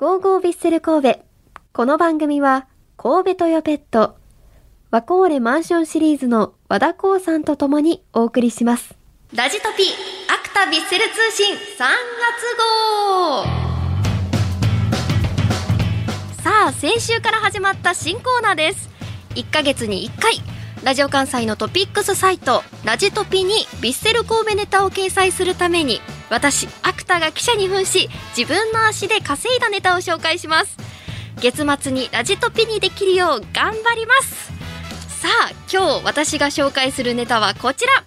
ゴーゴービッセル神戸。この番組は、神戸トヨペット、ワコーレマンションシリーズの和田光さんと共にお送りします。ラジトピ、アクタビッセル通信3月号さあ、先週から始まった新コーナーです。1ヶ月に1回、ラジオ関西のトピックスサイト、ラジトピにビッセル神戸ネタを掲載するために、私、アクタが記者に扮し、自分の足で稼いだネタを紹介します。月末にラジトピにできるよう頑張ります。さあ、今日私が紹介するネタはこちら。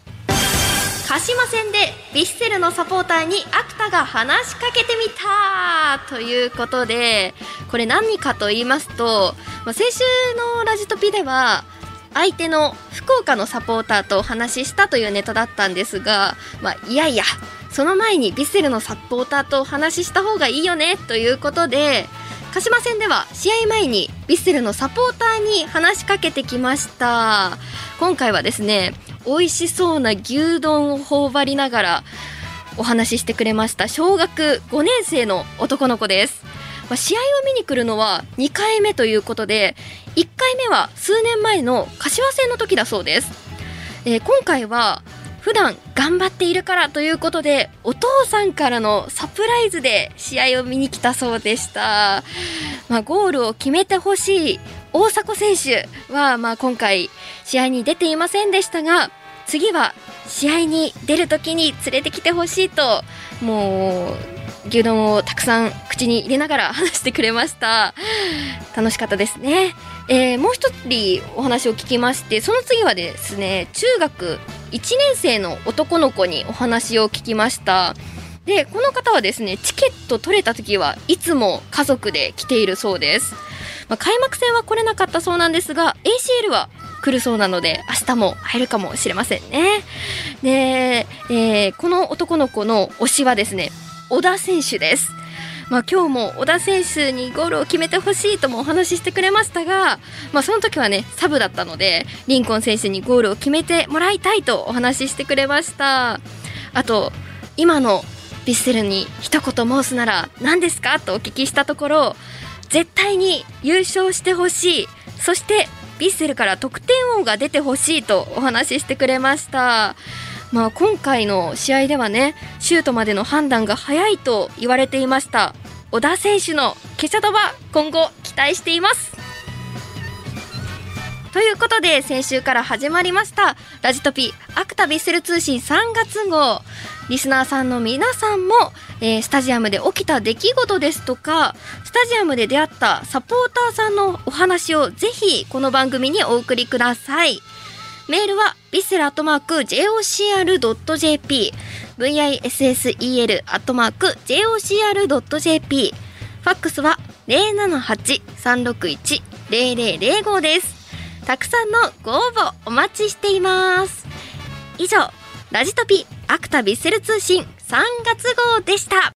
鹿島戦でヴィッセルのサポーターにアクタが話しかけてみたということでこれ何かと言いますと、まあ、先週のラジトピでは相手の福岡のサポーターとお話ししたというネタだったんですが、まあ、いやいやその前にヴィッセルのサポーターとお話しした方がいいよねということで鹿島戦では試合前にヴィッセルのサポーターに話しかけてきました。今回はですね美味しそうな牛丼を頬張りながらお話ししてくれました小学5年生の男の子です、まあ、試合を見に来るのは2回目ということで1回目は数年前の柏戦の時だそうです、えー今回は普段頑張っているからということでお父さんからのサプライズで試合を見に来たそうでした、まあ、ゴールを決めてほしい大迫選手は、まあ、今回試合に出ていませんでしたが次は試合に出るときに連れてきてほしいともう牛丼をたくさん口に入れながら話してくれました。楽しかったですね、えーもう一人お話を聞きましてその次はですね中学1年生の男の子にお話を聞きました。でこの方はですねチケット取れた時はいつも家族で来ているそうです、まあ、開幕戦は来れなかったそうなんですが ACL は来るそうなので明日も会えるかもしれませんね。で、えーこの男の子の推しはですね小田選手です。まあ、今日も小田選手にゴールを決めてほしいともお話ししてくれましたが、まあ、その時はねサブだったのでリンコン選手にゴールを決めてもらいたいとお話ししてくれました。あと今のヴィッセルに一言申すなら何ですかとお聞きしたところ絶対に優勝してほしい。そしてヴィッセルから得点王が出てほしいとお話ししてくれました。まあ、今回の試合ではねシュートまでの判断が早いと言われていました小田選手の決勝突破今後期待しています。ということで先週から始まりましたラジトピアクタビッセル通信3月号。リスナーさんの皆さんも、えースタジアムで起きた出来事ですとかスタジアムで出会ったサポーターさんのお話をぜひこの番組にお送りください。メールは、ビッセルアットマーク JOCR.jp、VISSEL アットマーク JOCR.jp、ファックスは078-361-0005です。たくさんのご応募お待ちしています。以上、ラジトピアクタビッセル通信3月号でした。